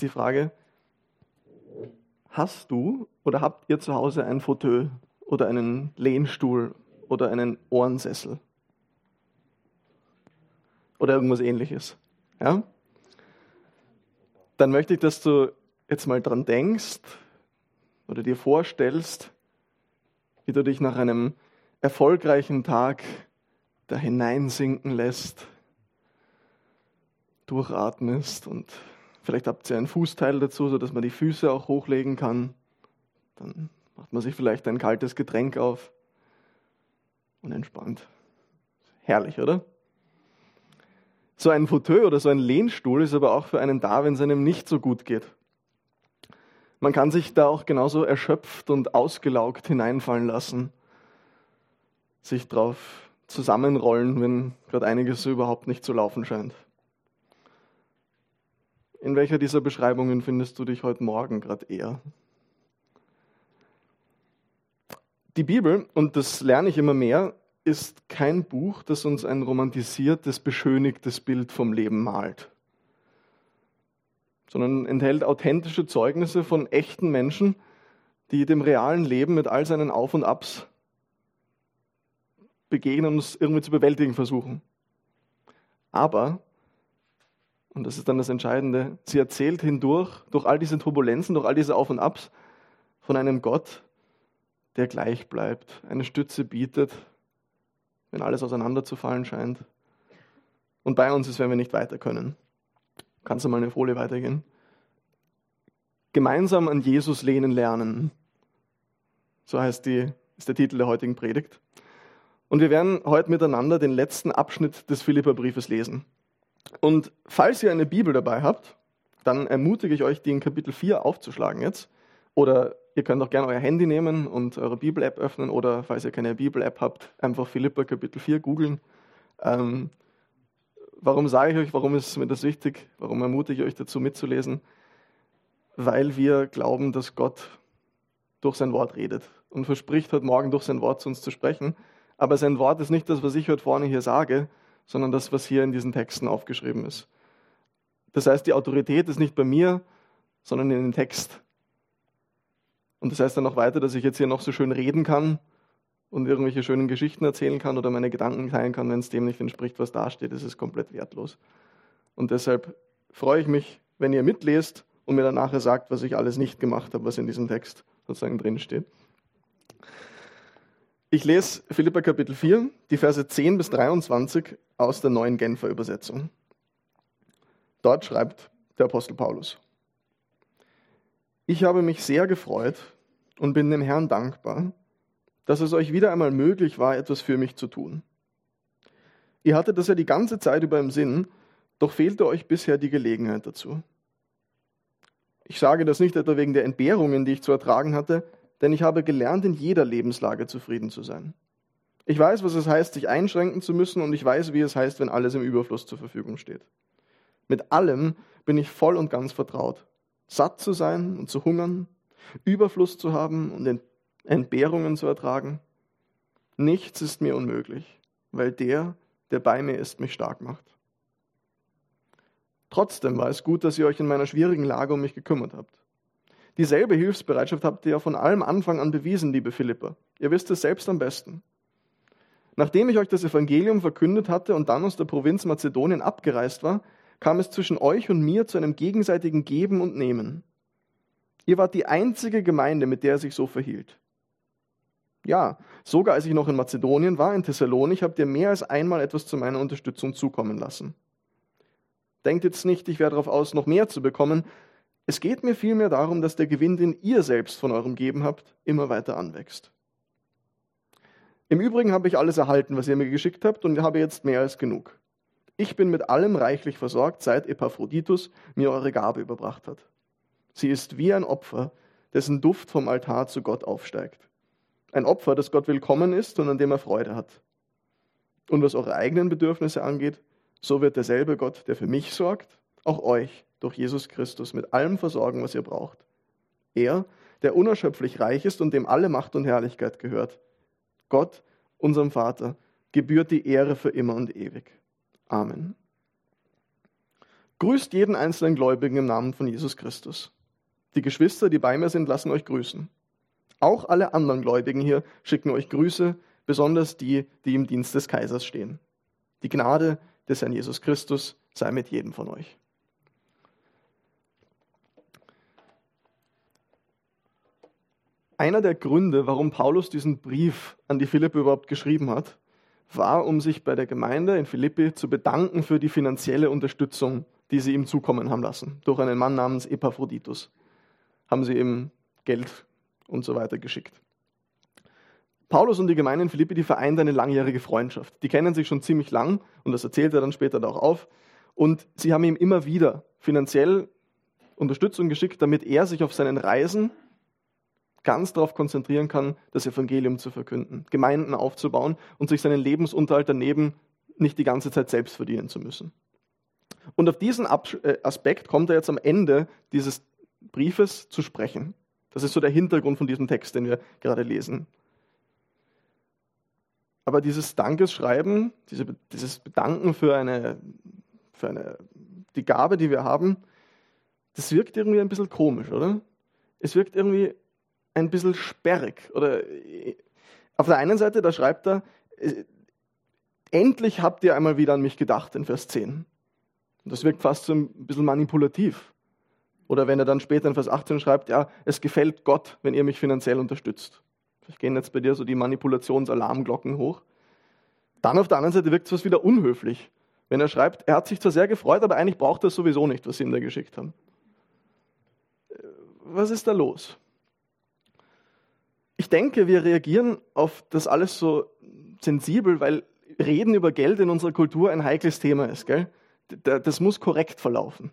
ist die Frage, hast du oder habt ihr zu Hause ein Fauteuil oder einen Lehnstuhl oder einen Ohrensessel? Oder irgendwas ähnliches. Ja? Dann möchte ich, dass du jetzt mal dran denkst oder dir vorstellst, wie du dich nach einem erfolgreichen Tag da hineinsinken lässt, durchatmest und vielleicht habt ihr ein Fußteil dazu, sodass man die Füße auch hochlegen kann. Dann macht man sich vielleicht ein kaltes Getränk auf und entspannt. Herrlich, oder? So ein Fauteuil oder so ein Lehnstuhl ist aber auch für einen da, wenn es einem nicht so gut geht. Man kann sich da auch genauso erschöpft und ausgelaugt hineinfallen lassen, sich drauf zusammenrollen, wenn gerade einiges so überhaupt nicht zu laufen scheint. In welcher dieser Beschreibungen findest du dich heute Morgen gerade eher? Die Bibel, und das lerne ich immer mehr, ist kein Buch, das uns ein romantisiertes, beschönigtes Bild vom Leben malt, sondern enthält authentische Zeugnisse von echten Menschen, die dem realen Leben mit all seinen Auf und Abs begegnen und es irgendwie zu bewältigen versuchen. Aber, und das ist dann das Entscheidende, sie erzählt hindurch, durch all diese Turbulenzen, durch all diese Auf und Abs, von einem Gott, der gleich bleibt, eine Stütze bietet, wenn alles auseinanderzufallen scheint. Und bei uns ist, wenn wir nicht weiter können. Kannst du mal eine Folie weitergehen? Gemeinsam an Jesus lehnen lernen. So heißt die, ist der Titel der heutigen Predigt. Und wir werden heute miteinander den letzten Abschnitt des Philipperbriefes lesen. Und falls ihr eine Bibel dabei habt, dann ermutige ich euch, die in Kapitel 4 aufzuschlagen jetzt. Oder ihr könnt auch gerne euer Handy nehmen und eure Bibel-App öffnen. Oder falls ihr keine Bibel-App habt, einfach Philippa Kapitel 4 googeln. Ähm, warum sage ich euch, warum ist mir das wichtig? Warum ermutige ich euch dazu mitzulesen? Weil wir glauben, dass Gott durch sein Wort redet und verspricht heute Morgen durch sein Wort zu uns zu sprechen. Aber sein Wort ist nicht das, was ich heute vorne hier sage, sondern das, was hier in diesen Texten aufgeschrieben ist. Das heißt, die Autorität ist nicht bei mir, sondern in dem Text. Und das heißt dann noch weiter, dass ich jetzt hier noch so schön reden kann und irgendwelche schönen Geschichten erzählen kann oder meine Gedanken teilen kann, wenn es dem nicht entspricht, was da steht, ist es komplett wertlos. Und deshalb freue ich mich, wenn ihr mitlest und mir dann nachher sagt, was ich alles nicht gemacht habe, was in diesem Text sozusagen drin steht. Ich lese Philippa Kapitel 4, die Verse 10 bis 23 aus der neuen Genfer Übersetzung. Dort schreibt der Apostel Paulus. Ich habe mich sehr gefreut und bin dem Herrn dankbar, dass es euch wieder einmal möglich war, etwas für mich zu tun. Ihr hattet das ja die ganze Zeit über im Sinn, doch fehlte euch bisher die Gelegenheit dazu. Ich sage das nicht etwa wegen der Entbehrungen, die ich zu ertragen hatte, denn ich habe gelernt, in jeder Lebenslage zufrieden zu sein. Ich weiß, was es heißt, sich einschränken zu müssen, und ich weiß, wie es heißt, wenn alles im Überfluss zur Verfügung steht. Mit allem bin ich voll und ganz vertraut. Satt zu sein und zu hungern, Überfluss zu haben und Entbehrungen zu ertragen. Nichts ist mir unmöglich, weil der, der bei mir ist, mich stark macht. Trotzdem war es gut, dass ihr euch in meiner schwierigen Lage um mich gekümmert habt. Dieselbe Hilfsbereitschaft habt ihr ja von allem Anfang an bewiesen, liebe Philippa. Ihr wisst es selbst am besten. Nachdem ich euch das Evangelium verkündet hatte und dann aus der Provinz Mazedonien abgereist war, kam es zwischen euch und mir zu einem gegenseitigen Geben und Nehmen. Ihr wart die einzige Gemeinde, mit der er sich so verhielt. Ja, sogar als ich noch in Mazedonien war, in Thessalonik, habt ihr mehr als einmal etwas zu meiner Unterstützung zukommen lassen. Denkt jetzt nicht, ich wäre darauf aus, noch mehr zu bekommen, es geht mir vielmehr darum, dass der Gewinn, den ihr selbst von eurem Geben habt, immer weiter anwächst. Im Übrigen habe ich alles erhalten, was ihr mir geschickt habt, und habe jetzt mehr als genug. Ich bin mit allem reichlich versorgt, seit Epaphroditus mir eure Gabe überbracht hat. Sie ist wie ein Opfer, dessen Duft vom Altar zu Gott aufsteigt. Ein Opfer, das Gott willkommen ist und an dem er Freude hat. Und was eure eigenen Bedürfnisse angeht, so wird derselbe Gott, der für mich sorgt, auch euch durch Jesus Christus mit allem versorgen, was ihr braucht. Er, der unerschöpflich reich ist und dem alle Macht und Herrlichkeit gehört. Gott, unserem Vater, gebührt die Ehre für immer und ewig. Amen. Grüßt jeden einzelnen Gläubigen im Namen von Jesus Christus. Die Geschwister, die bei mir sind, lassen euch grüßen. Auch alle anderen Gläubigen hier schicken euch Grüße, besonders die, die im Dienst des Kaisers stehen. Die Gnade des Herrn Jesus Christus sei mit jedem von euch. Einer der Gründe, warum Paulus diesen Brief an die Philippe überhaupt geschrieben hat, war, um sich bei der Gemeinde in Philippi zu bedanken für die finanzielle Unterstützung, die sie ihm zukommen haben lassen. Durch einen Mann namens Epaphroditus haben sie ihm Geld und so weiter geschickt. Paulus und die Gemeinde in Philippi, die vereint eine langjährige Freundschaft. Die kennen sich schon ziemlich lang und das erzählt er dann später auch auf. Und sie haben ihm immer wieder finanziell Unterstützung geschickt, damit er sich auf seinen Reisen ganz darauf konzentrieren kann, das Evangelium zu verkünden, Gemeinden aufzubauen und sich seinen Lebensunterhalt daneben nicht die ganze Zeit selbst verdienen zu müssen. Und auf diesen äh, Aspekt kommt er jetzt am Ende dieses Briefes zu sprechen. Das ist so der Hintergrund von diesem Text, den wir gerade lesen. Aber dieses Dankeschreiben, dieses Bedanken für eine, für eine, die Gabe, die wir haben, das wirkt irgendwie ein bisschen komisch, oder? Es wirkt irgendwie ein bisschen sperrig. Oder auf der einen Seite, da schreibt er, endlich habt ihr einmal wieder an mich gedacht in Vers 10. Und das wirkt fast so ein bisschen manipulativ. Oder wenn er dann später in Vers 18 schreibt, ja, es gefällt Gott, wenn ihr mich finanziell unterstützt. Vielleicht gehen jetzt bei dir so die Manipulationsalarmglocken hoch. Dann auf der anderen Seite wirkt es was wieder unhöflich. Wenn er schreibt, er hat sich zwar sehr gefreut, aber eigentlich braucht er es sowieso nicht, was sie ihm da geschickt haben. Was ist da los? Ich denke, wir reagieren auf das alles so sensibel, weil Reden über Geld in unserer Kultur ein heikles Thema ist. Gell? Das muss korrekt verlaufen.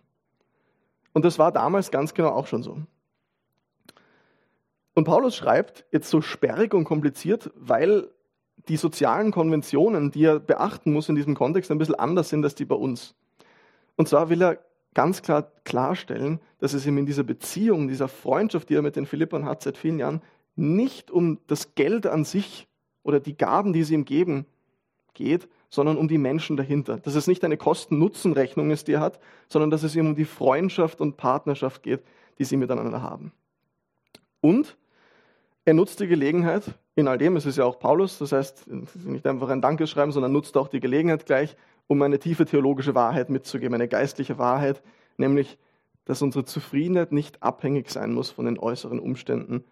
Und das war damals ganz genau auch schon so. Und Paulus schreibt jetzt so sperrig und kompliziert, weil die sozialen Konventionen, die er beachten muss in diesem Kontext, ein bisschen anders sind als die bei uns. Und zwar will er ganz klar klarstellen, dass es ihm in dieser Beziehung, dieser Freundschaft, die er mit den Philippern hat seit vielen Jahren, nicht um das Geld an sich oder die Gaben, die sie ihm geben, geht, sondern um die Menschen dahinter. Dass es nicht eine Kosten-Nutzen-Rechnung ist, die er hat, sondern dass es ihm um die Freundschaft und Partnerschaft geht, die sie miteinander haben. Und er nutzt die Gelegenheit, in all dem, es ist ja auch Paulus, das heißt nicht einfach ein Dankeschreiben, sondern nutzt auch die Gelegenheit gleich, um eine tiefe theologische Wahrheit mitzugeben, eine geistliche Wahrheit, nämlich, dass unsere Zufriedenheit nicht abhängig sein muss von den äußeren Umständen,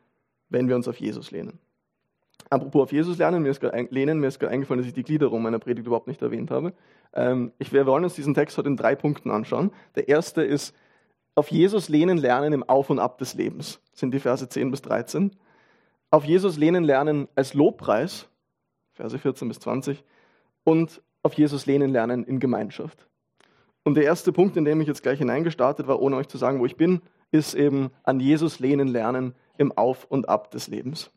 wenn wir uns auf Jesus lehnen. Apropos auf Jesus lernen, mir ist gerade lehnen, mir ist gerade eingefallen, dass ich die Gliederung meiner Predigt überhaupt nicht erwähnt habe. Ähm, ich, wir wollen uns diesen Text heute in drei Punkten anschauen. Der erste ist, auf Jesus lehnen lernen im Auf und Ab des Lebens, sind die Verse 10 bis 13. Auf Jesus lehnen lernen als Lobpreis, Verse 14 bis 20. Und auf Jesus lehnen lernen in Gemeinschaft. Und der erste Punkt, in dem ich jetzt gleich hineingestartet war, ohne euch zu sagen, wo ich bin, ist eben an Jesus lehnen lernen im Auf und Ab des Lebens.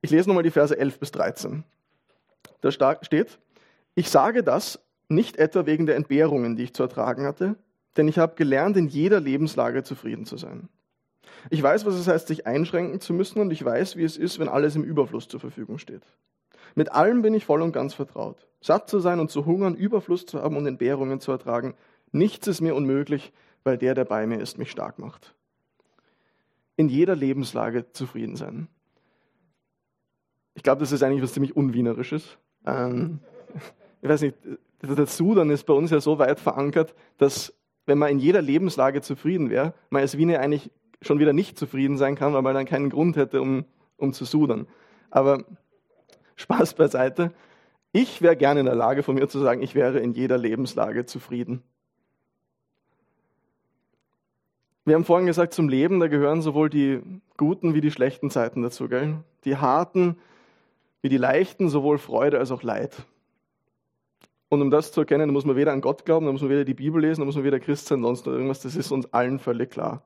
Ich lese nochmal die Verse 11 bis 13. Da steht, ich sage das nicht etwa wegen der Entbehrungen, die ich zu ertragen hatte, denn ich habe gelernt, in jeder Lebenslage zufrieden zu sein. Ich weiß, was es heißt, sich einschränken zu müssen und ich weiß, wie es ist, wenn alles im Überfluss zur Verfügung steht. Mit allem bin ich voll und ganz vertraut. Satt zu sein und zu hungern, Überfluss zu haben und Entbehrungen zu ertragen, nichts ist mir unmöglich, weil der, der bei mir ist, mich stark macht in jeder Lebenslage zufrieden sein. Ich glaube, das ist eigentlich was ziemlich Unwienerisches. Ähm, ich weiß nicht, der Sudan ist bei uns ja so weit verankert, dass wenn man in jeder Lebenslage zufrieden wäre, man als Wiener eigentlich schon wieder nicht zufrieden sein kann, weil man dann keinen Grund hätte, um, um zu sudern. Aber Spaß beiseite. Ich wäre gerne in der Lage, von mir zu sagen, ich wäre in jeder Lebenslage zufrieden. Wir haben vorhin gesagt, zum Leben, da gehören sowohl die guten wie die schlechten Zeiten dazu. Gell? Die harten wie die leichten, sowohl Freude als auch Leid. Und um das zu erkennen, muss man weder an Gott glauben, da muss man weder die Bibel lesen, da muss man weder Christ sein, sonst irgendwas. Das ist uns allen völlig klar.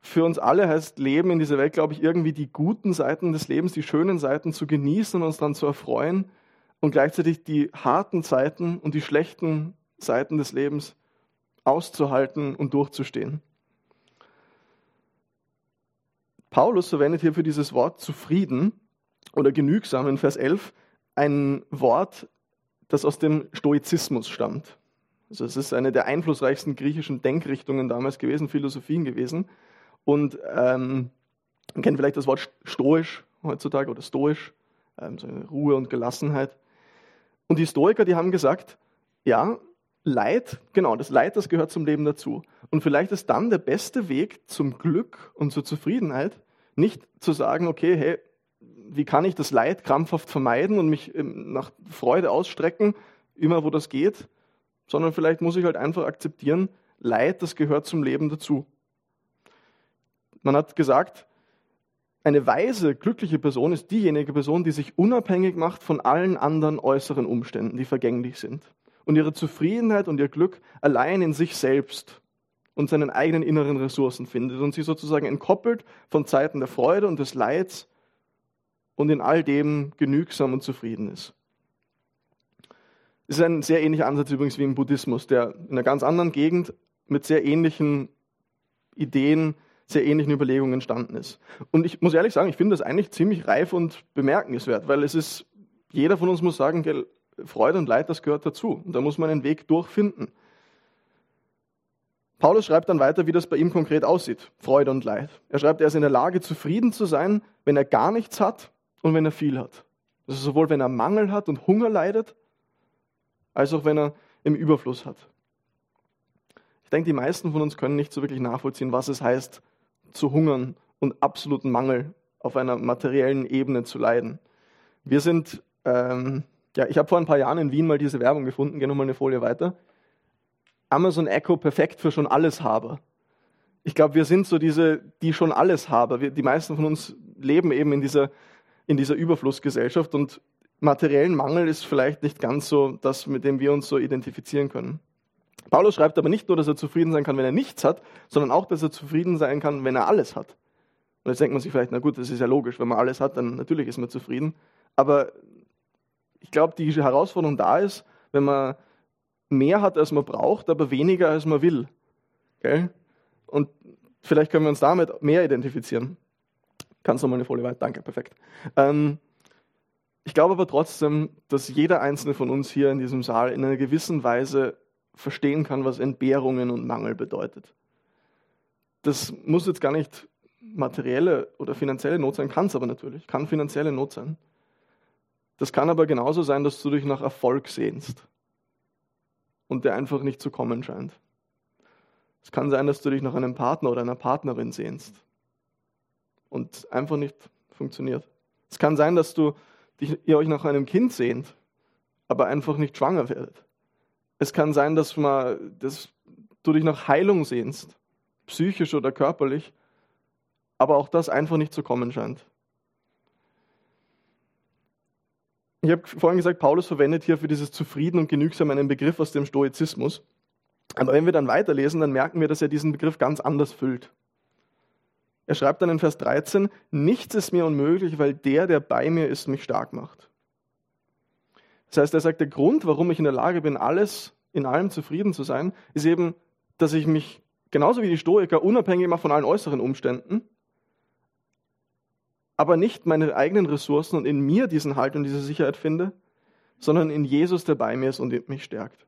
Für uns alle heißt Leben in dieser Welt, glaube ich, irgendwie die guten Seiten des Lebens, die schönen Seiten zu genießen und uns daran zu erfreuen und gleichzeitig die harten Zeiten und die schlechten Seiten des Lebens auszuhalten und durchzustehen. Paulus verwendet hier für dieses Wort zufrieden oder genügsam in Vers 11 ein Wort, das aus dem Stoizismus stammt. Also es ist eine der einflussreichsten griechischen Denkrichtungen damals gewesen, Philosophien gewesen. Und ähm, man kennt vielleicht das Wort stoisch heutzutage oder stoisch, ähm, so Ruhe und Gelassenheit. Und die Stoiker, die haben gesagt, ja, Leid, genau, das Leid, das gehört zum Leben dazu. Und vielleicht ist dann der beste Weg zum Glück und zur Zufriedenheit, nicht zu sagen, okay, hey, wie kann ich das Leid krampfhaft vermeiden und mich ähm, nach Freude ausstrecken, immer wo das geht, sondern vielleicht muss ich halt einfach akzeptieren, Leid, das gehört zum Leben dazu. Man hat gesagt, eine weise, glückliche Person ist diejenige Person, die sich unabhängig macht von allen anderen äußeren Umständen, die vergänglich sind und ihre Zufriedenheit und ihr Glück allein in sich selbst und seinen eigenen inneren Ressourcen findet und sie sozusagen entkoppelt von Zeiten der Freude und des Leids und in all dem genügsam und zufrieden ist. Das ist ein sehr ähnlicher Ansatz übrigens wie im Buddhismus, der in einer ganz anderen Gegend mit sehr ähnlichen Ideen, sehr ähnlichen Überlegungen entstanden ist. Und ich muss ehrlich sagen, ich finde das eigentlich ziemlich reif und bemerkenswert, weil es ist, jeder von uns muss sagen, Freude und Leid, das gehört dazu. Und da muss man einen Weg durchfinden. Paulus schreibt dann weiter, wie das bei ihm konkret aussieht, Freude und Leid. Er schreibt, er ist in der Lage, zufrieden zu sein, wenn er gar nichts hat und wenn er viel hat. Also sowohl wenn er Mangel hat und Hunger leidet, als auch wenn er im Überfluss hat. Ich denke, die meisten von uns können nicht so wirklich nachvollziehen, was es heißt, zu hungern und absoluten Mangel auf einer materiellen Ebene zu leiden. Wir sind ähm, ja, ich habe vor ein paar Jahren in Wien mal diese Werbung gefunden, gehe nochmal eine Folie weiter. Amazon Echo perfekt für schon alles Haber. Ich glaube, wir sind so diese, die schon alles haben. Wir, die meisten von uns leben eben in dieser, in dieser Überflussgesellschaft und materiellen Mangel ist vielleicht nicht ganz so das, mit dem wir uns so identifizieren können. Paulus schreibt aber nicht nur, dass er zufrieden sein kann, wenn er nichts hat, sondern auch, dass er zufrieden sein kann, wenn er alles hat. Und jetzt denkt man sich vielleicht, na gut, das ist ja logisch, wenn man alles hat, dann natürlich ist man zufrieden. Aber ich glaube, die Herausforderung da ist, wenn man mehr hat, als man braucht, aber weniger, als man will. Okay? Und vielleicht können wir uns damit mehr identifizieren. Kannst du mal eine Folie weiter? Danke, perfekt. Ähm, ich glaube aber trotzdem, dass jeder einzelne von uns hier in diesem Saal in einer gewissen Weise verstehen kann, was Entbehrungen und Mangel bedeutet. Das muss jetzt gar nicht materielle oder finanzielle Not sein, kann es aber natürlich, kann finanzielle Not sein. Das kann aber genauso sein, dass du dich nach Erfolg sehnst und der einfach nicht zu kommen scheint. Es kann sein, dass du dich nach einem Partner oder einer Partnerin sehnst und einfach nicht funktioniert. Es kann sein, dass du dich, ihr euch nach einem Kind sehnt, aber einfach nicht schwanger werdet. Es kann sein, dass, man, dass du dich nach Heilung sehnst, psychisch oder körperlich, aber auch das einfach nicht zu kommen scheint. Ich habe vorhin gesagt, Paulus verwendet hier für dieses Zufrieden und Genügsam einen Begriff aus dem Stoizismus. Aber wenn wir dann weiterlesen, dann merken wir, dass er diesen Begriff ganz anders füllt. Er schreibt dann in Vers 13, nichts ist mir unmöglich, weil der, der bei mir ist, mich stark macht. Das heißt, er sagt, der Grund, warum ich in der Lage bin, alles in allem zufrieden zu sein, ist eben, dass ich mich genauso wie die Stoiker unabhängig mache von allen äußeren Umständen aber nicht meine eigenen Ressourcen und in mir diesen Halt und diese Sicherheit finde, sondern in Jesus, der bei mir ist und mich stärkt.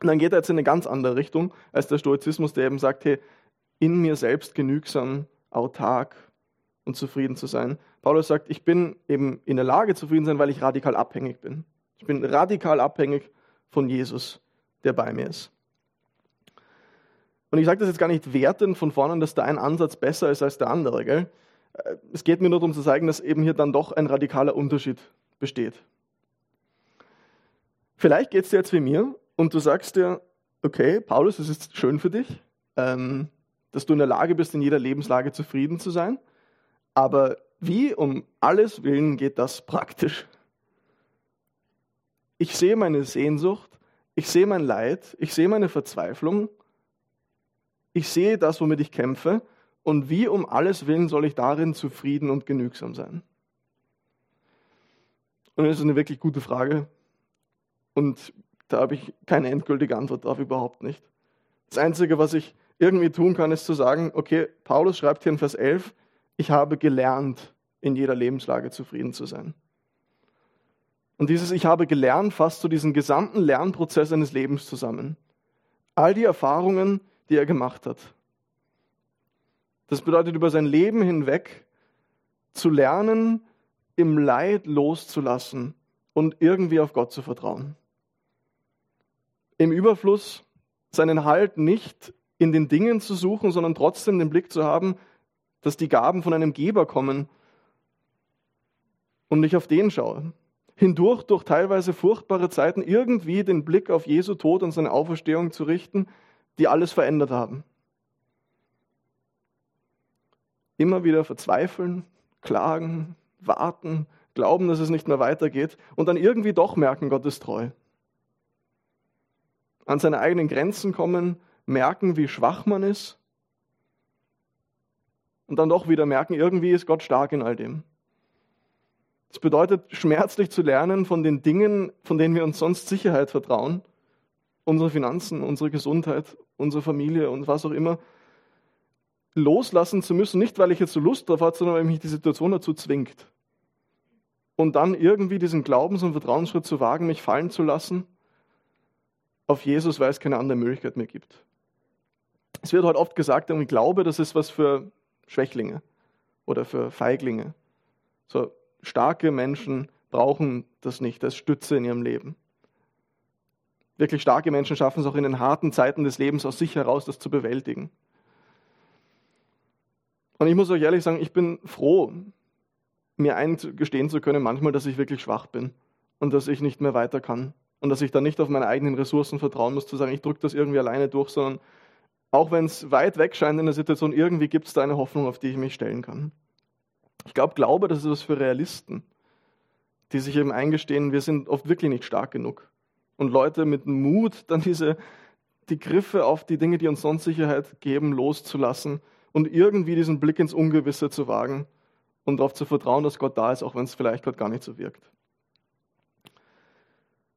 Und dann geht er jetzt in eine ganz andere Richtung als der Stoizismus, der eben sagt, hey, in mir selbst genügsam, autark und zufrieden zu sein. Paulus sagt, ich bin eben in der Lage, zufrieden zu sein, weil ich radikal abhängig bin. Ich bin radikal abhängig von Jesus, der bei mir ist. Und ich sage das jetzt gar nicht wertend von vorne, dass da ein Ansatz besser ist als der andere. Gell? Äh, es geht mir nur darum zu zeigen, dass eben hier dann doch ein radikaler Unterschied besteht. Vielleicht geht es dir jetzt wie mir und du sagst dir, okay, Paulus, es ist schön für dich, ähm, dass du in der Lage bist, in jeder Lebenslage zufrieden zu sein, aber wie um alles willen geht das praktisch? Ich sehe meine Sehnsucht, ich sehe mein Leid, ich sehe meine Verzweiflung, ich sehe das, womit ich kämpfe und wie um alles willen soll ich darin zufrieden und genügsam sein? Und das ist eine wirklich gute Frage. Und da habe ich keine endgültige Antwort darauf, überhaupt nicht. Das Einzige, was ich irgendwie tun kann, ist zu sagen, okay, Paulus schreibt hier in Vers 11, ich habe gelernt, in jeder Lebenslage zufrieden zu sein. Und dieses Ich habe gelernt fasst so diesen gesamten Lernprozess seines Lebens zusammen. All die Erfahrungen, die er gemacht hat. Das bedeutet, über sein Leben hinweg zu lernen, im Leid loszulassen und irgendwie auf Gott zu vertrauen. Im Überfluss seinen Halt nicht in den Dingen zu suchen, sondern trotzdem den Blick zu haben, dass die Gaben von einem Geber kommen und ich auf den schaue. Hindurch durch teilweise furchtbare Zeiten irgendwie den Blick auf Jesu Tod und seine Auferstehung zu richten, die alles verändert haben. Immer wieder verzweifeln, klagen, warten, glauben, dass es nicht mehr weitergeht und dann irgendwie doch merken, Gott ist treu. An seine eigenen Grenzen kommen, merken, wie schwach man ist und dann doch wieder merken, irgendwie ist Gott stark in all dem. Das bedeutet, schmerzlich zu lernen von den Dingen, von denen wir uns sonst Sicherheit vertrauen, unsere Finanzen, unsere Gesundheit, unsere Familie und was auch immer, loslassen zu müssen, nicht weil ich jetzt so Lust drauf habe, sondern weil mich die Situation dazu zwingt. Und dann irgendwie diesen Glaubens- und Vertrauensschritt zu wagen, mich fallen zu lassen auf Jesus, weil es keine andere Möglichkeit mehr gibt. Es wird heute oft gesagt, ich glaube, das ist was für Schwächlinge oder für Feiglinge. So starke Menschen brauchen das nicht als Stütze in ihrem Leben. Wirklich starke Menschen schaffen es auch in den harten Zeiten des Lebens aus sich heraus, das zu bewältigen. Und ich muss euch ehrlich sagen, ich bin froh, mir eingestehen zu können, manchmal, dass ich wirklich schwach bin und dass ich nicht mehr weiter kann. Und dass ich dann nicht auf meine eigenen Ressourcen vertrauen muss, zu sagen, ich drücke das irgendwie alleine durch, sondern auch wenn es weit weg scheint in der Situation, irgendwie gibt es da eine Hoffnung, auf die ich mich stellen kann. Ich glaube, Glaube, das ist was für Realisten, die sich eben eingestehen, wir sind oft wirklich nicht stark genug. Und Leute mit Mut, dann diese, die Griffe auf die Dinge, die uns sonst Sicherheit geben, loszulassen und irgendwie diesen Blick ins Ungewisse zu wagen und darauf zu vertrauen, dass Gott da ist, auch wenn es vielleicht gerade gar nicht so wirkt.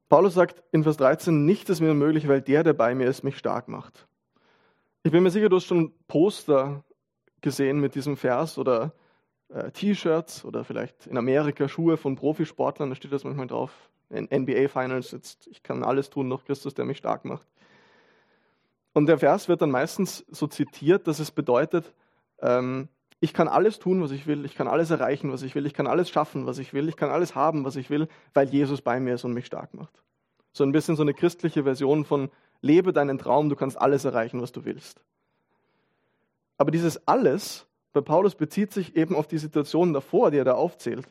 Paulus sagt in Vers 13, nichts ist mir möglich, weil der, der bei mir ist, mich stark macht. Ich bin mir sicher, du hast schon Poster gesehen mit diesem Vers oder äh, T-Shirts oder vielleicht in Amerika Schuhe von Profisportlern, da steht das manchmal drauf. In NBA Finals, jetzt, ich kann alles tun durch Christus, der mich stark macht. Und der Vers wird dann meistens so zitiert, dass es bedeutet, ähm, ich kann alles tun, was ich will, ich kann alles erreichen, was ich will, ich kann alles schaffen, was ich will, ich kann alles haben, was ich will, weil Jesus bei mir ist und mich stark macht. So ein bisschen so eine christliche Version von lebe deinen Traum, du kannst alles erreichen, was du willst. Aber dieses alles bei Paulus bezieht sich eben auf die Situation davor, die er da aufzählt.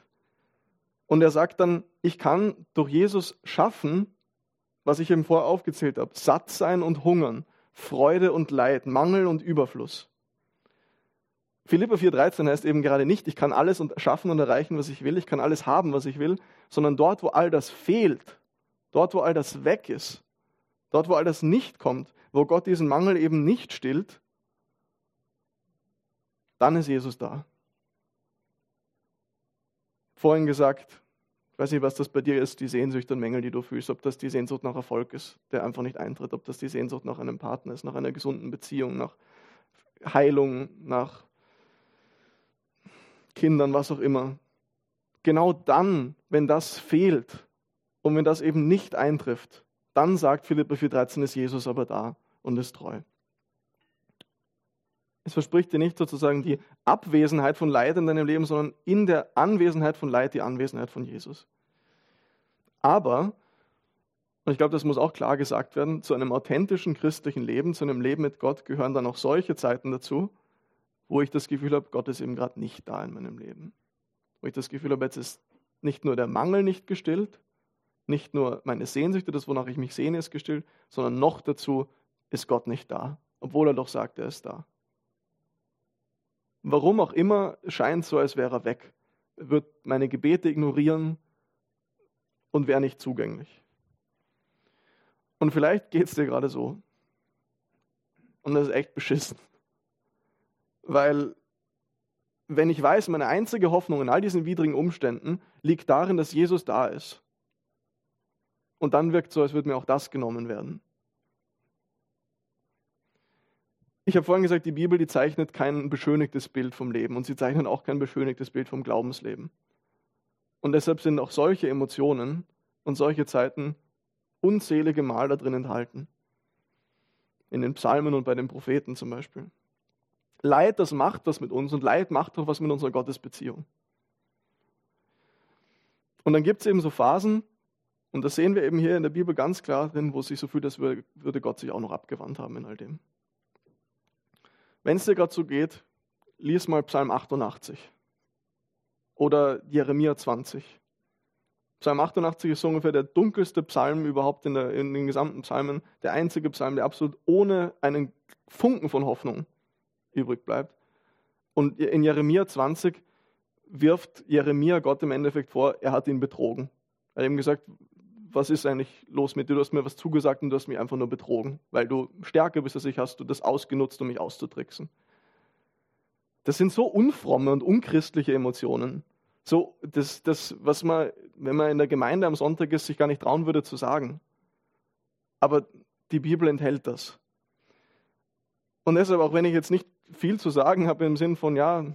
Und er sagt dann, ich kann durch Jesus schaffen, was ich eben vorher aufgezählt habe, satt sein und hungern, Freude und Leid, Mangel und Überfluss. Philippa 4,13 heißt eben gerade nicht, ich kann alles schaffen und erreichen, was ich will, ich kann alles haben, was ich will, sondern dort, wo all das fehlt, dort, wo all das weg ist, dort, wo all das nicht kommt, wo Gott diesen Mangel eben nicht stillt, dann ist Jesus da. Vorhin gesagt, weiß nicht, was das bei dir ist, die Sehnsucht und Mängel, die du fühlst, ob das die Sehnsucht nach Erfolg ist, der einfach nicht eintritt, ob das die Sehnsucht nach einem Partner ist, nach einer gesunden Beziehung, nach Heilung, nach Kindern, was auch immer. Genau dann, wenn das fehlt und wenn das eben nicht eintrifft, dann sagt Philippa 4,13, ist Jesus aber da und ist treu. Es verspricht dir nicht sozusagen die Abwesenheit von Leid in deinem Leben, sondern in der Anwesenheit von Leid die Anwesenheit von Jesus. Aber, und ich glaube, das muss auch klar gesagt werden, zu einem authentischen christlichen Leben, zu einem Leben mit Gott gehören dann auch solche Zeiten dazu, wo ich das Gefühl habe, Gott ist eben gerade nicht da in meinem Leben. Wo ich das Gefühl habe, jetzt ist nicht nur der Mangel nicht gestillt, nicht nur meine Sehnsüchte, das, wonach ich mich sehne, ist gestillt, sondern noch dazu ist Gott nicht da, obwohl er doch sagt, er ist da. Warum auch immer scheint so, als wäre er weg. Wird meine Gebete ignorieren und wäre nicht zugänglich. Und vielleicht geht es dir gerade so. Und das ist echt beschissen. Weil, wenn ich weiß, meine einzige Hoffnung in all diesen widrigen Umständen liegt darin, dass Jesus da ist. Und dann wirkt so, als würde mir auch das genommen werden. Ich habe vorhin gesagt, die Bibel, die zeichnet kein beschönigtes Bild vom Leben und sie zeichnet auch kein beschönigtes Bild vom Glaubensleben. Und deshalb sind auch solche Emotionen und solche Zeiten unzählige Mal da drin enthalten. In den Psalmen und bei den Propheten zum Beispiel. Leid, das macht was mit uns und Leid macht auch was mit unserer Gottesbeziehung. Und dann gibt es eben so Phasen, und das sehen wir eben hier in der Bibel ganz klar drin, wo es sich so fühlt, als würde Gott sich auch noch abgewandt haben in all dem. Wenn es dir gerade so geht, lies mal Psalm 88 oder Jeremia 20. Psalm 88 ist so ungefähr der dunkelste Psalm überhaupt in, der, in den gesamten Psalmen, der einzige Psalm, der absolut ohne einen Funken von Hoffnung übrig bleibt. Und in Jeremia 20 wirft Jeremia Gott im Endeffekt vor, er hat ihn betrogen. Er hat ihm gesagt, was ist eigentlich los mit dir? Du hast mir was zugesagt und du hast mich einfach nur betrogen. Weil du stärker bist als ich, hast du das ausgenutzt, um mich auszutricksen. Das sind so unfromme und unchristliche Emotionen. So, das, das, was man, wenn man in der Gemeinde am Sonntag ist, sich gar nicht trauen würde zu sagen. Aber die Bibel enthält das. Und deshalb, auch wenn ich jetzt nicht viel zu sagen habe im Sinn von, ja,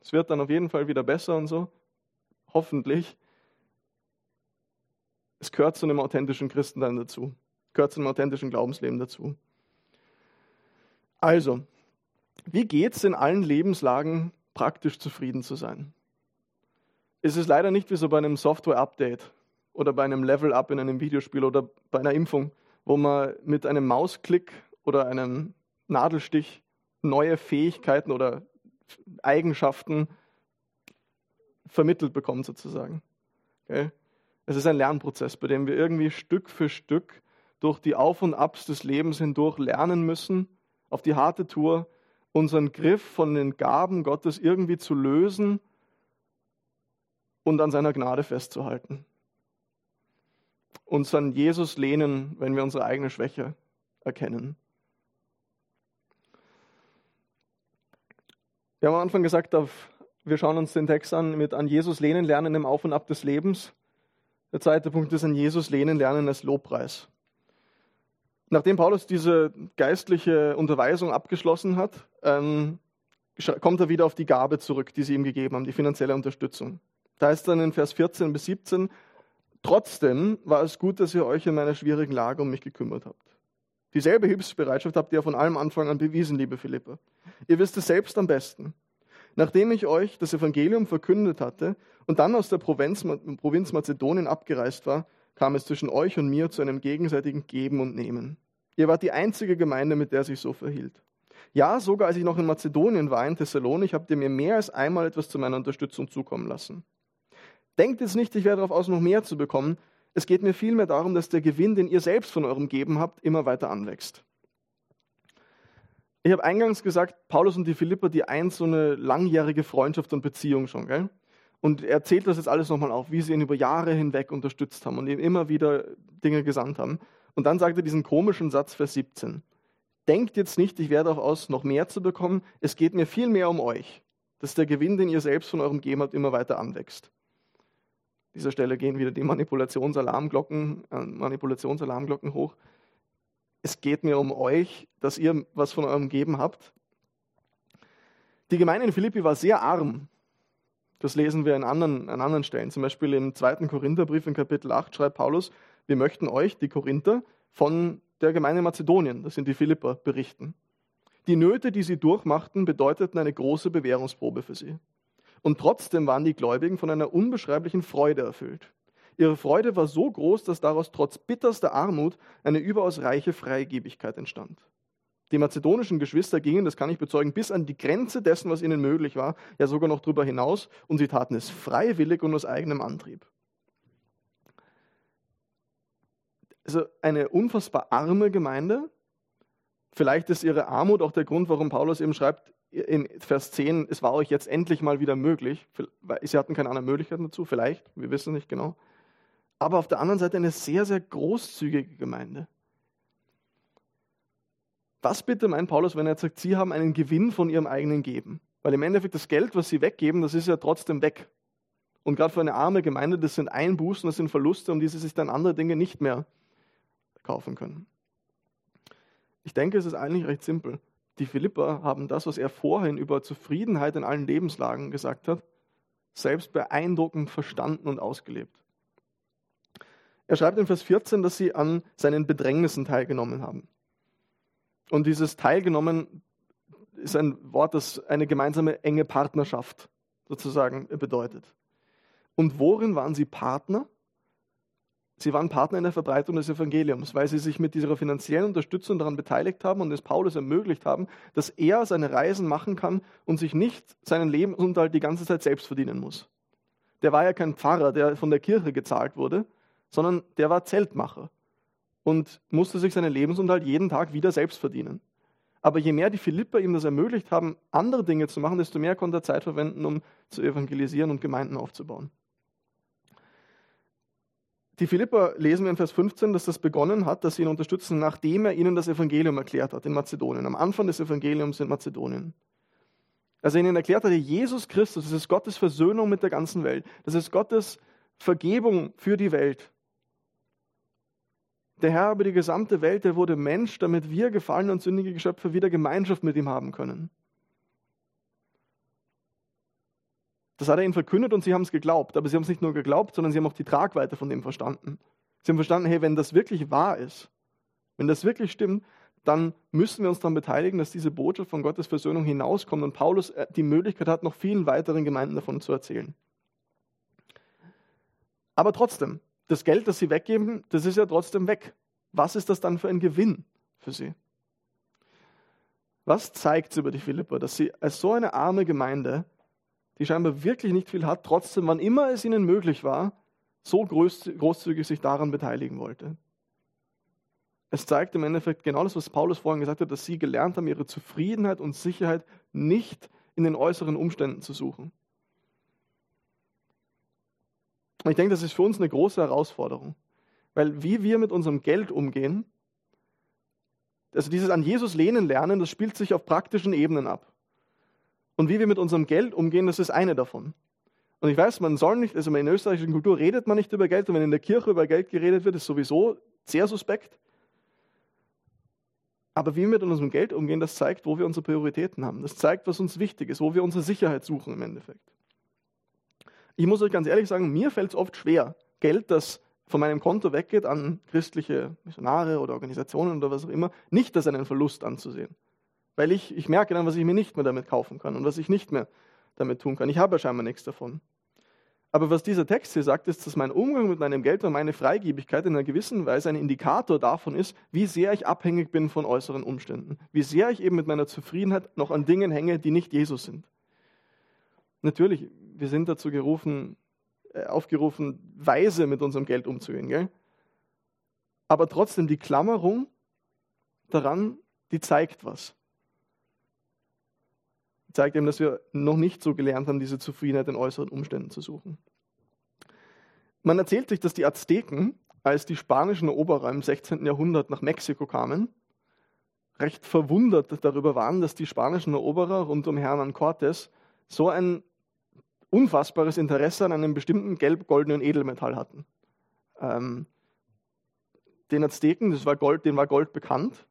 es wird dann auf jeden Fall wieder besser und so, hoffentlich, es gehört zu einem authentischen Christensein dazu, gehört zu einem authentischen Glaubensleben dazu. Also, wie geht es in allen Lebenslagen praktisch zufrieden zu sein? Es ist leider nicht wie so bei einem Software-Update oder bei einem Level-Up in einem Videospiel oder bei einer Impfung, wo man mit einem Mausklick oder einem Nadelstich neue Fähigkeiten oder Eigenschaften vermittelt bekommt sozusagen. Okay? Es ist ein Lernprozess, bei dem wir irgendwie Stück für Stück durch die Auf und Abs des Lebens hindurch lernen müssen, auf die harte Tour unseren Griff von den Gaben Gottes irgendwie zu lösen und an seiner Gnade festzuhalten. Uns an Jesus lehnen, wenn wir unsere eigene Schwäche erkennen. Wir haben am Anfang gesagt, wir schauen uns den Text an mit an Jesus lehnen lernen im Auf und Ab des Lebens. Der zweite Punkt ist an Jesus lehnen lernen als Lobpreis. Nachdem Paulus diese geistliche Unterweisung abgeschlossen hat, ähm, kommt er wieder auf die Gabe zurück, die sie ihm gegeben haben, die finanzielle Unterstützung. Da heißt dann in Vers 14 bis 17, trotzdem war es gut, dass ihr euch in meiner schwierigen Lage um mich gekümmert habt. Dieselbe Hilfsbereitschaft habt ihr von allem Anfang an bewiesen, liebe Philippe. Ihr wisst es selbst am besten. Nachdem ich euch das Evangelium verkündet hatte und dann aus der Provinz, Provinz Mazedonien abgereist war, kam es zwischen euch und mir zu einem gegenseitigen Geben und Nehmen. Ihr wart die einzige Gemeinde, mit der sich so verhielt. Ja, sogar als ich noch in Mazedonien war, in Thessalonik, habt ihr mir mehr als einmal etwas zu meiner Unterstützung zukommen lassen. Denkt jetzt nicht, ich wäre darauf aus, noch mehr zu bekommen. Es geht mir vielmehr darum, dass der Gewinn, den ihr selbst von eurem Geben habt, immer weiter anwächst. Ich habe eingangs gesagt, Paulus und die Philipper, die eins so eine langjährige Freundschaft und Beziehung schon, gell? Und er zählt das jetzt alles nochmal auf, wie sie ihn über Jahre hinweg unterstützt haben und ihm immer wieder Dinge gesandt haben. Und dann sagt er diesen komischen Satz, Vers 17. Denkt jetzt nicht, ich werde auch aus, noch mehr zu bekommen. Es geht mir viel mehr um euch, dass der Gewinn, den ihr selbst von eurem Geben habt, immer weiter anwächst. An dieser Stelle gehen wieder die Manipulationsalarmglocken, äh, Manipulationsalarmglocken hoch es geht mir um euch, dass ihr was von eurem Geben habt. Die Gemeinde in Philippi war sehr arm. Das lesen wir in anderen, an anderen Stellen. Zum Beispiel im zweiten Korintherbrief in Kapitel 8 schreibt Paulus, wir möchten euch, die Korinther, von der Gemeinde Mazedonien, das sind die Philipper, berichten. Die Nöte, die sie durchmachten, bedeuteten eine große Bewährungsprobe für sie. Und trotzdem waren die Gläubigen von einer unbeschreiblichen Freude erfüllt. Ihre Freude war so groß, dass daraus trotz bitterster Armut eine überaus reiche Freigebigkeit entstand. Die mazedonischen Geschwister gingen, das kann ich bezeugen, bis an die Grenze dessen, was ihnen möglich war, ja sogar noch darüber hinaus, und sie taten es freiwillig und aus eigenem Antrieb. Also eine unfassbar arme Gemeinde. Vielleicht ist ihre Armut auch der Grund, warum Paulus eben schreibt in Vers 10, es war euch jetzt endlich mal wieder möglich. Sie hatten keine anderen Möglichkeiten dazu, vielleicht, wir wissen nicht genau aber auf der anderen Seite eine sehr, sehr großzügige Gemeinde. Was bitte meint Paulus, wenn er sagt, sie haben einen Gewinn von ihrem eigenen Geben? Weil im Endeffekt das Geld, was sie weggeben, das ist ja trotzdem weg. Und gerade für eine arme Gemeinde, das sind Einbußen, das sind Verluste, um die sie sich dann andere Dinge nicht mehr kaufen können. Ich denke, es ist eigentlich recht simpel. Die Philipper haben das, was er vorhin über Zufriedenheit in allen Lebenslagen gesagt hat, selbst beeindruckend verstanden und ausgelebt. Er schreibt in Vers 14, dass sie an seinen Bedrängnissen teilgenommen haben. Und dieses teilgenommen ist ein Wort, das eine gemeinsame enge Partnerschaft sozusagen bedeutet. Und worin waren sie Partner? Sie waren Partner in der Verbreitung des Evangeliums, weil sie sich mit dieser finanziellen Unterstützung daran beteiligt haben und es Paulus ermöglicht haben, dass er seine Reisen machen kann und sich nicht seinen Lebensunterhalt die ganze Zeit selbst verdienen muss. Der war ja kein Pfarrer, der von der Kirche gezahlt wurde, sondern der war Zeltmacher und musste sich seinen Lebensunterhalt jeden Tag wieder selbst verdienen. Aber je mehr die Philipper ihm das ermöglicht haben, andere Dinge zu machen, desto mehr konnte er Zeit verwenden, um zu evangelisieren und Gemeinden aufzubauen. Die Philipper lesen wir in Vers 15, dass das begonnen hat, dass sie ihn unterstützen, nachdem er ihnen das Evangelium erklärt hat in Mazedonien, am Anfang des Evangeliums in Mazedonien. Als er ihnen erklärt hatte, Jesus Christus, das ist Gottes Versöhnung mit der ganzen Welt, das ist Gottes Vergebung für die Welt. Der Herr über die gesamte Welt, der wurde Mensch, damit wir gefallene und sündige Geschöpfe wieder Gemeinschaft mit ihm haben können. Das hat er ihnen verkündet und sie haben es geglaubt. Aber sie haben es nicht nur geglaubt, sondern sie haben auch die Tragweite von dem verstanden. Sie haben verstanden, hey, wenn das wirklich wahr ist, wenn das wirklich stimmt, dann müssen wir uns daran beteiligen, dass diese Botschaft von Gottes Versöhnung hinauskommt und Paulus äh, die Möglichkeit hat, noch vielen weiteren Gemeinden davon zu erzählen. Aber trotzdem, das Geld, das sie weggeben, das ist ja trotzdem weg. Was ist das dann für ein Gewinn für sie? Was zeigt es über die Philipper, dass sie als so eine arme Gemeinde die scheinbar wirklich nicht viel hat, trotzdem, wann immer es ihnen möglich war, so großzügig sich daran beteiligen wollte. Es zeigt im Endeffekt genau das, was Paulus vorhin gesagt hat, dass sie gelernt haben, ihre Zufriedenheit und Sicherheit nicht in den äußeren Umständen zu suchen. Und ich denke, das ist für uns eine große Herausforderung, weil wie wir mit unserem Geld umgehen, also dieses an Jesus lehnen lernen, das spielt sich auf praktischen Ebenen ab. Und wie wir mit unserem Geld umgehen, das ist eine davon. Und ich weiß, man soll nicht, also in der österreichischen Kultur redet man nicht über Geld und wenn in der Kirche über Geld geredet wird, ist sowieso sehr suspekt. Aber wie wir mit unserem Geld umgehen, das zeigt, wo wir unsere Prioritäten haben. Das zeigt, was uns wichtig ist, wo wir unsere Sicherheit suchen im Endeffekt. Ich muss euch ganz ehrlich sagen, mir fällt es oft schwer, Geld, das von meinem Konto weggeht an christliche Missionare oder Organisationen oder was auch immer, nicht als einen Verlust anzusehen. Weil ich, ich merke dann, was ich mir nicht mehr damit kaufen kann und was ich nicht mehr damit tun kann. Ich habe ja scheinbar nichts davon. Aber was dieser Text hier sagt, ist, dass mein Umgang mit meinem Geld und meine Freigebigkeit in einer gewissen Weise ein Indikator davon ist, wie sehr ich abhängig bin von äußeren Umständen. Wie sehr ich eben mit meiner Zufriedenheit noch an Dingen hänge, die nicht Jesus sind. Natürlich, wir sind dazu gerufen, äh, aufgerufen, weise mit unserem Geld umzugehen. Gell? Aber trotzdem, die Klammerung daran, die zeigt was zeigt eben, dass wir noch nicht so gelernt haben, diese Zufriedenheit in äußeren Umständen zu suchen. Man erzählt sich, dass die Azteken, als die spanischen Eroberer im 16. Jahrhundert nach Mexiko kamen, recht verwundert darüber waren, dass die spanischen Eroberer rund um Hernan Cortés so ein unfassbares Interesse an einem bestimmten gelb-goldenen Edelmetall hatten. Ähm, den Azteken, das war Gold, denen war Gold bekannt.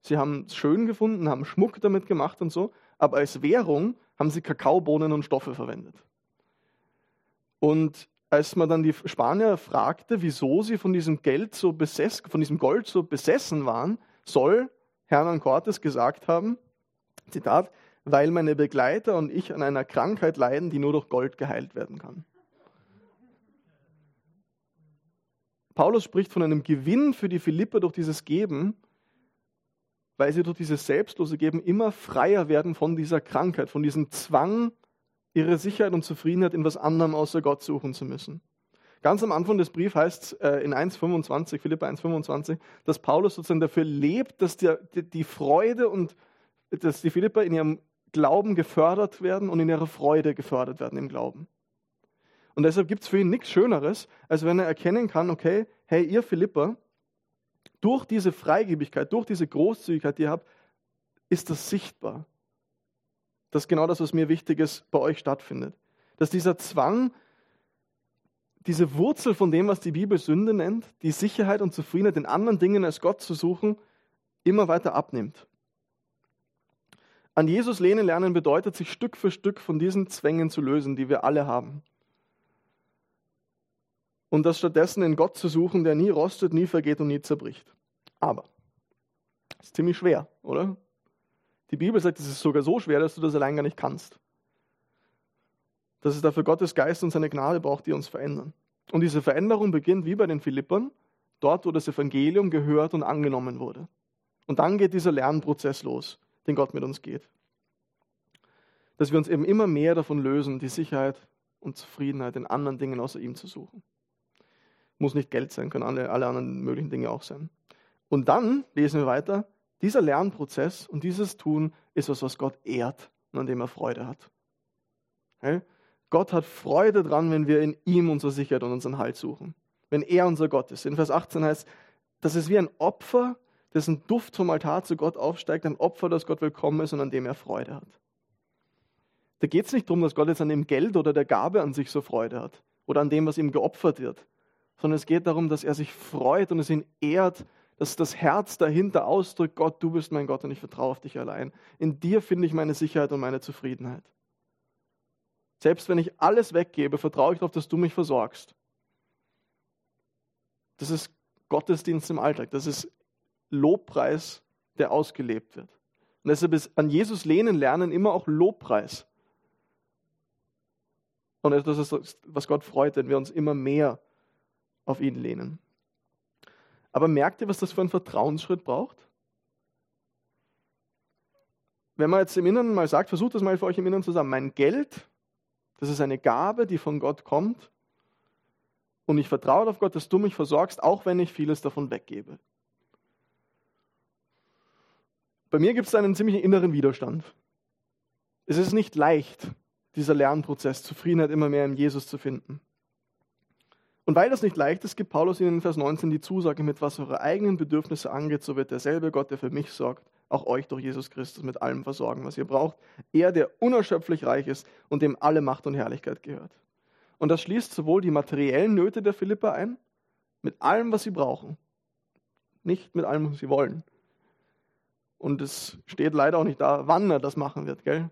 Sie haben es schön gefunden, haben Schmuck damit gemacht und so aber als Währung haben sie Kakaobohnen und Stoffe verwendet. Und als man dann die Spanier fragte, wieso sie von diesem Geld so besessen, von diesem Gold so besessen waren, soll Hermann Cortes gesagt haben, Zitat, weil meine Begleiter und ich an einer Krankheit leiden, die nur durch Gold geheilt werden kann. Paulus spricht von einem Gewinn für die Philipper durch dieses Geben, weil sie durch dieses selbstlose Geben immer freier werden von dieser Krankheit, von diesem Zwang, ihre Sicherheit und Zufriedenheit in was anderem außer Gott suchen zu müssen. Ganz am Anfang des Briefs heißt es äh, in 1,25, Philippa 1,25, dass Paulus sozusagen dafür lebt, dass die, die, die Freude und dass die Philipper in ihrem Glauben gefördert werden und in ihrer Freude gefördert werden im Glauben. Und deshalb gibt es für ihn nichts Schöneres, als wenn er erkennen kann, okay, hey, ihr Philipper, durch diese Freigebigkeit, durch diese Großzügigkeit, die ihr habt, ist das sichtbar. Das ist genau das, was mir wichtig ist, bei euch stattfindet. Dass dieser Zwang, diese Wurzel von dem, was die Bibel Sünde nennt, die Sicherheit und Zufriedenheit in anderen Dingen als Gott zu suchen, immer weiter abnimmt. An Jesus lehnen lernen bedeutet, sich Stück für Stück von diesen Zwängen zu lösen, die wir alle haben. und das stattdessen in Gott zu suchen, der nie rostet, nie vergeht und nie zerbricht. Aber, ist ziemlich schwer, oder? Die Bibel sagt, es ist sogar so schwer, dass du das allein gar nicht kannst. Dass es dafür Gottes Geist und seine Gnade braucht, die uns verändern. Und diese Veränderung beginnt wie bei den Philippern, dort, wo das Evangelium gehört und angenommen wurde. Und dann geht dieser Lernprozess los, den Gott mit uns geht. Dass wir uns eben immer mehr davon lösen, die Sicherheit und Zufriedenheit in anderen Dingen außer ihm zu suchen. Muss nicht Geld sein, können alle, alle anderen möglichen Dinge auch sein. Und dann lesen wir weiter, dieser Lernprozess und dieses Tun ist was, was Gott ehrt und an dem er Freude hat. Okay? Gott hat Freude dran, wenn wir in ihm unsere Sicherheit und unseren Halt suchen. Wenn er unser Gott ist. In Vers 18 heißt, das ist wie ein Opfer, dessen Duft vom Altar zu Gott aufsteigt, ein Opfer, das Gott willkommen ist und an dem er Freude hat. Da geht es nicht darum, dass Gott jetzt an dem Geld oder der Gabe an sich so Freude hat oder an dem, was ihm geopfert wird, sondern es geht darum, dass er sich freut und es ihn ehrt, dass das Herz dahinter ausdrückt, Gott, du bist mein Gott und ich vertraue auf dich allein. In dir finde ich meine Sicherheit und meine Zufriedenheit. Selbst wenn ich alles weggebe, vertraue ich darauf, dass du mich versorgst. Das ist Gottesdienst im Alltag. Das ist Lobpreis, der ausgelebt wird. Und deshalb ist an Jesus lehnen lernen immer auch Lobpreis. Und das ist, was Gott freut, wenn wir uns immer mehr auf ihn lehnen. Aber merkt ihr, was das für ein Vertrauensschritt braucht? Wenn man jetzt im Inneren mal sagt, versucht das mal für euch im Inneren zusammen. Mein Geld, das ist eine Gabe, die von Gott kommt. Und ich vertraue auf Gott, dass du mich versorgst, auch wenn ich vieles davon weggebe. Bei mir gibt es einen ziemlichen inneren Widerstand. Es ist nicht leicht, dieser Lernprozess, Zufriedenheit immer mehr in Jesus zu finden. Und weil das nicht leicht ist, gibt Paulus ihnen in Vers 19 die Zusage, mit was eure eigenen Bedürfnisse angeht, so wird derselbe Gott, der für mich sorgt, auch euch durch Jesus Christus mit allem versorgen, was ihr braucht. Er, der unerschöpflich reich ist und dem alle Macht und Herrlichkeit gehört. Und das schließt sowohl die materiellen Nöte der Philipper ein, mit allem, was sie brauchen, nicht mit allem, was sie wollen. Und es steht leider auch nicht da, wann er das machen wird, gell?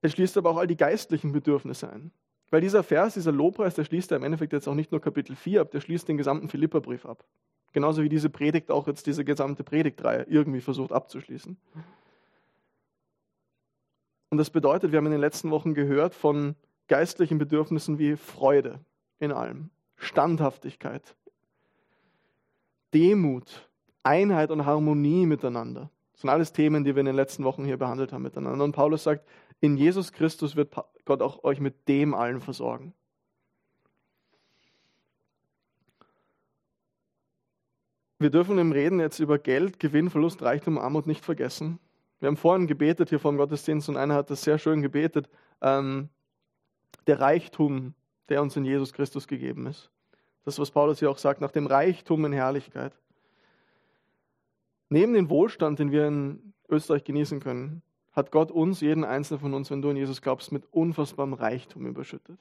Es schließt aber auch all die geistlichen Bedürfnisse ein. Weil dieser Vers, dieser Lobpreis, der schließt ja im Endeffekt jetzt auch nicht nur Kapitel 4 ab, der schließt den gesamten Philipperbrief ab. Genauso wie diese Predigt auch jetzt diese gesamte Predigtreihe irgendwie versucht abzuschließen. Und das bedeutet, wir haben in den letzten Wochen gehört von geistlichen Bedürfnissen wie Freude in allem, Standhaftigkeit, Demut, Einheit und Harmonie miteinander. Das sind alles Themen, die wir in den letzten Wochen hier behandelt haben miteinander. Und Paulus sagt, in Jesus Christus wird Gott auch euch mit dem allen versorgen. Wir dürfen im Reden jetzt über Geld, Gewinn, Verlust, Reichtum, Armut nicht vergessen. Wir haben vorhin gebetet hier vor dem Gottesdienst und einer hat das sehr schön gebetet. Ähm, der Reichtum, der uns in Jesus Christus gegeben ist. Das, was Paulus hier auch sagt, nach dem Reichtum in Herrlichkeit. Neben dem Wohlstand, den wir in Österreich genießen können, hat Gott uns, jeden einzelnen von uns, wenn du an Jesus glaubst, mit unfassbarem Reichtum überschüttet.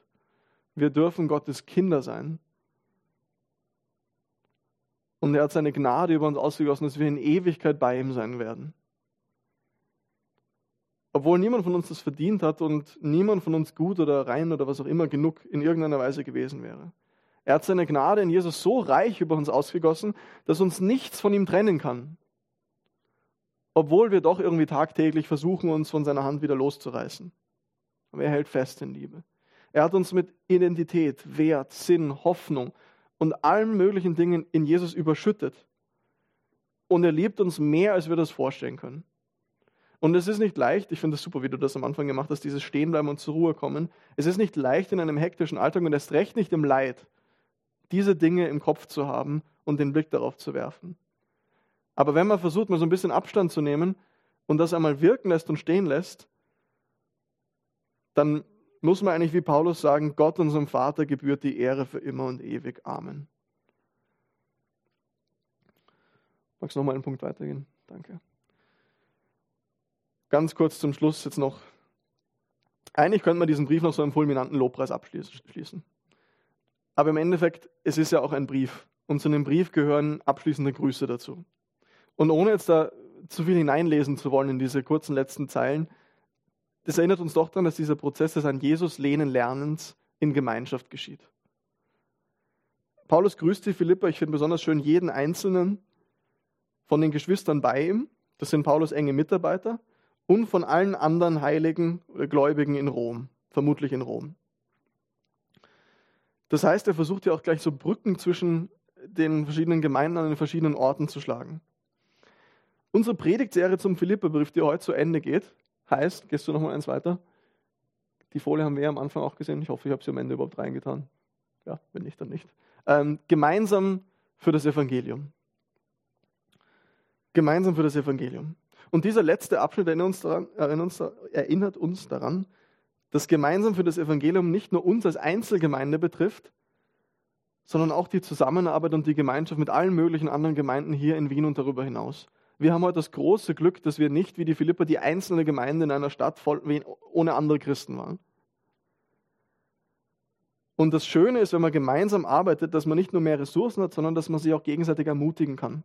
Wir dürfen Gottes Kinder sein. Und er hat seine Gnade über uns ausgegossen, dass wir in Ewigkeit bei ihm sein werden. Obwohl niemand von uns das verdient hat und niemand von uns gut oder rein oder was auch immer genug in irgendeiner Weise gewesen wäre. Er hat seine Gnade in Jesus so reich über uns ausgegossen, dass uns nichts von ihm trennen kann. Obwohl wir doch irgendwie tagtäglich versuchen, uns von seiner Hand wieder loszureißen. Aber er hält fest in Liebe. Er hat uns mit Identität, Wert, Sinn, Hoffnung und allen möglichen Dingen in Jesus überschüttet. Und er liebt uns mehr, als wir das vorstellen können. Und es ist nicht leicht, ich finde es super, wie du das am Anfang gemacht hast, dieses Stehenbleiben und zur Ruhe kommen. Es ist nicht leicht in einem hektischen Alltag und erst recht nicht im Leid, diese Dinge im Kopf zu haben und den Blick darauf zu werfen. Aber wenn man versucht, mal so ein bisschen Abstand zu nehmen und das einmal wirken lässt und stehen lässt, dann muss man eigentlich wie Paulus sagen, Gott unserem Vater gebührt die Ehre für immer und ewig. Amen. Magst du noch mal einen Punkt weitergehen? Danke. Ganz kurz zum Schluss jetzt noch. Eigentlich könnte man diesen Brief noch so einem fulminanten Lobpreis abschließen. Aber im Endeffekt, es ist ja auch ein Brief. Und zu einem Brief gehören abschließende Grüße dazu. Und ohne jetzt da zu viel hineinlesen zu wollen in diese kurzen letzten Zeilen, das erinnert uns doch daran, dass dieser Prozess des an Jesus lehnen Lernens in Gemeinschaft geschieht. Paulus grüßt die Philippa, ich finde besonders schön jeden einzelnen von den Geschwistern bei ihm, das sind Paulus enge Mitarbeiter, und von allen anderen Heiligen oder Gläubigen in Rom, vermutlich in Rom. Das heißt, er versucht ja auch gleich so Brücken zwischen den verschiedenen Gemeinden an den verschiedenen Orten zu schlagen. Unsere Predigtserie zum Philipperbrief, die heute zu Ende geht, heißt, gehst du noch mal eins weiter? Die Folie haben wir ja am Anfang auch gesehen. Ich hoffe, ich habe sie am Ende überhaupt reingetan. Ja, wenn nicht, dann nicht. Ähm, gemeinsam für das Evangelium. Gemeinsam für das Evangelium. Und dieser letzte Abschnitt erinnert uns, daran, erinnert uns daran, dass gemeinsam für das Evangelium nicht nur uns als Einzelgemeinde betrifft, sondern auch die Zusammenarbeit und die Gemeinschaft mit allen möglichen anderen Gemeinden hier in Wien und darüber hinaus. Wir haben heute das große Glück, dass wir nicht wie die Philipper die einzelne Gemeinde in einer Stadt voll, ohne andere Christen waren. Und das Schöne ist, wenn man gemeinsam arbeitet, dass man nicht nur mehr Ressourcen hat, sondern dass man sich auch gegenseitig ermutigen kann.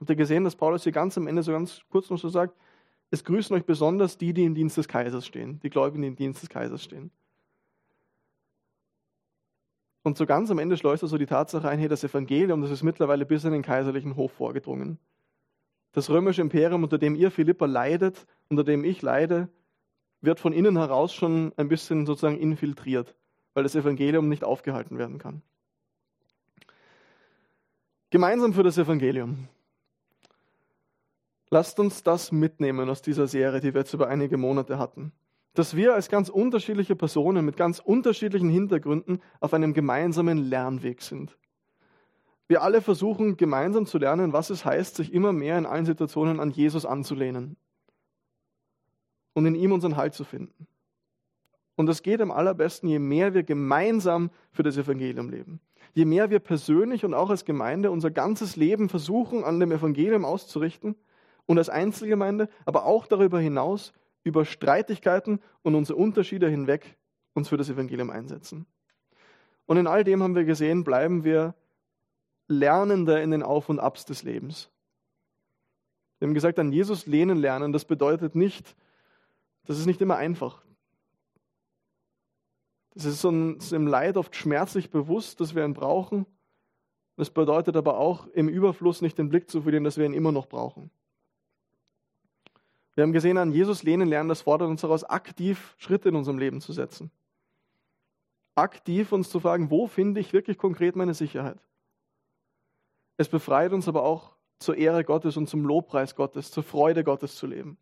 Habt ihr gesehen, dass Paulus hier ganz am Ende so ganz kurz noch so sagt, es grüßen euch besonders die, die im Dienst des Kaisers stehen, die Gläubigen, die im Dienst des Kaisers stehen. Und so ganz am Ende schleust er so die Tatsache ein, hey, das Evangelium, das ist mittlerweile bis in den kaiserlichen Hof vorgedrungen. Das römische Imperium, unter dem ihr Philippa leidet, unter dem ich leide, wird von innen heraus schon ein bisschen sozusagen infiltriert, weil das Evangelium nicht aufgehalten werden kann. Gemeinsam für das Evangelium. Lasst uns das mitnehmen aus dieser Serie, die wir jetzt über einige Monate hatten. Dass wir als ganz unterschiedliche Personen mit ganz unterschiedlichen Hintergründen auf einem gemeinsamen Lernweg sind. Wir alle versuchen gemeinsam zu lernen, was es heißt, sich immer mehr in allen Situationen an Jesus anzulehnen und in ihm unseren Halt zu finden. Und das geht am allerbesten, je mehr wir gemeinsam für das Evangelium leben. Je mehr wir persönlich und auch als Gemeinde unser ganzes Leben versuchen, an dem Evangelium auszurichten und als Einzelgemeinde, aber auch darüber hinaus über Streitigkeiten und unsere Unterschiede hinweg uns für das Evangelium einsetzen. Und in all dem haben wir gesehen, bleiben wir Lernende in den Auf und Abs des Lebens. Wir haben gesagt, an Jesus lehnen lernen, das bedeutet nicht, das ist nicht immer einfach. Das ist uns im Leid oft schmerzlich bewusst, dass wir ihn brauchen. Das bedeutet aber auch, im Überfluss nicht den Blick zu verlieren, dass wir ihn immer noch brauchen. Wir haben gesehen, an Jesus lehnen lernen, das fordert uns heraus, aktiv Schritte in unserem Leben zu setzen. Aktiv uns zu fragen, wo finde ich wirklich konkret meine Sicherheit? Es befreit uns aber auch zur Ehre Gottes und zum Lobpreis Gottes, zur Freude Gottes zu leben.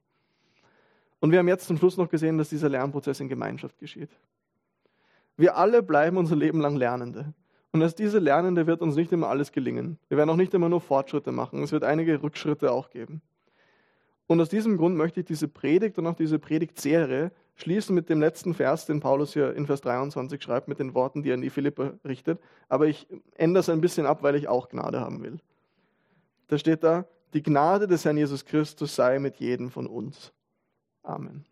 Und wir haben jetzt zum Schluss noch gesehen, dass dieser Lernprozess in Gemeinschaft geschieht. Wir alle bleiben unser Leben lang Lernende. Und als diese Lernende wird uns nicht immer alles gelingen. Wir werden auch nicht immer nur Fortschritte machen. Es wird einige Rückschritte auch geben. Und aus diesem Grund möchte ich diese Predigt und auch diese Predigtserie schließen mit dem letzten Vers, den Paulus hier in Vers 23 schreibt, mit den Worten, die er an die Philippe richtet. Aber ich ändere es ein bisschen ab, weil ich auch Gnade haben will. Da steht da, die Gnade des Herrn Jesus Christus sei mit jedem von uns. Amen.